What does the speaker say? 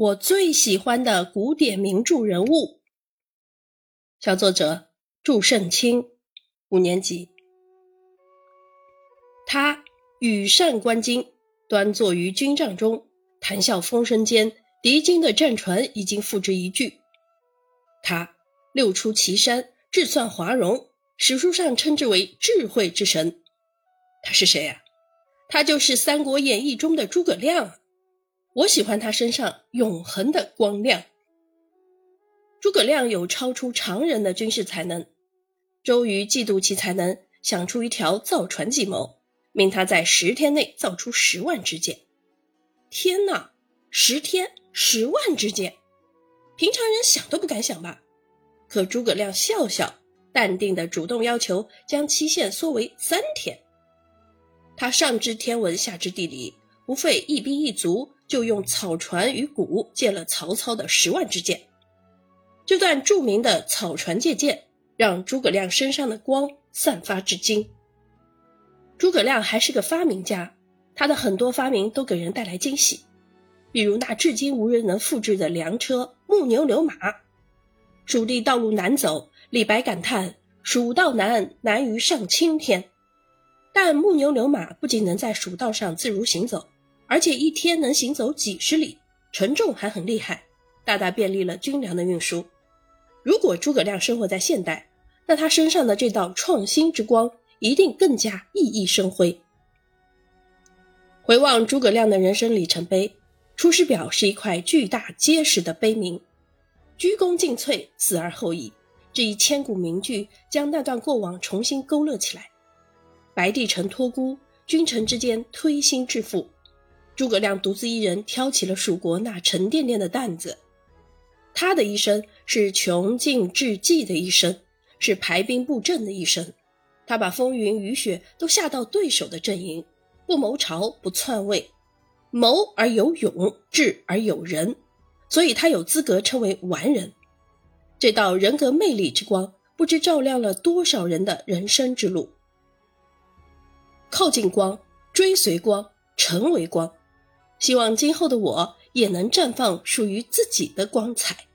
我最喜欢的古典名著人物。小作者祝圣清，五年级。他羽扇纶巾，端坐于军帐中，谈笑风生间，敌军的战船已经付之一炬。他六出祁山，智算华容，史书上称之为智慧之神。他是谁呀？他就是《三国演义》中的诸葛亮。我喜欢他身上永恒的光亮。诸葛亮有超出常人的军事才能，周瑜嫉妒其才能，想出一条造船计谋，命他在十天内造出十万支箭。天哪，十天十万支箭，平常人想都不敢想吧？可诸葛亮笑笑，淡定的主动要求将期限缩为三天。他上知天文，下知地理，不费一兵一卒。就用草船与鼓借了曹操的十万支箭。这段著名的草船借箭，让诸葛亮身上的光散发至今。诸葛亮还是个发明家，他的很多发明都给人带来惊喜，比如那至今无人能复制的粮车木牛流马。蜀地道路难走，李白感叹“蜀道难，难于上青天”。但木牛流马不仅能在蜀道上自如行走。而且一天能行走几十里，承重还很厉害，大大便利了军粮的运输。如果诸葛亮生活在现代，那他身上的这道创新之光一定更加熠熠生辉。回望诸葛亮的人生里程碑，《出师表》是一块巨大结实的碑铭，鞠躬尽瘁，死而后已。这一千古名句将那段过往重新勾勒起来。白帝城托孤，君臣之间推心置腹。诸葛亮独自一人挑起了蜀国那沉甸甸的担子，他的一生是穷尽至极的一生，是排兵布阵的一生。他把风云雨雪都下到对手的阵营，不谋朝，不篡位，谋而有勇，智而有仁，所以他有资格称为完人。这道人格魅力之光，不知照亮了多少人的人生之路。靠近光，追随光，成为光。希望今后的我也能绽放属于自己的光彩。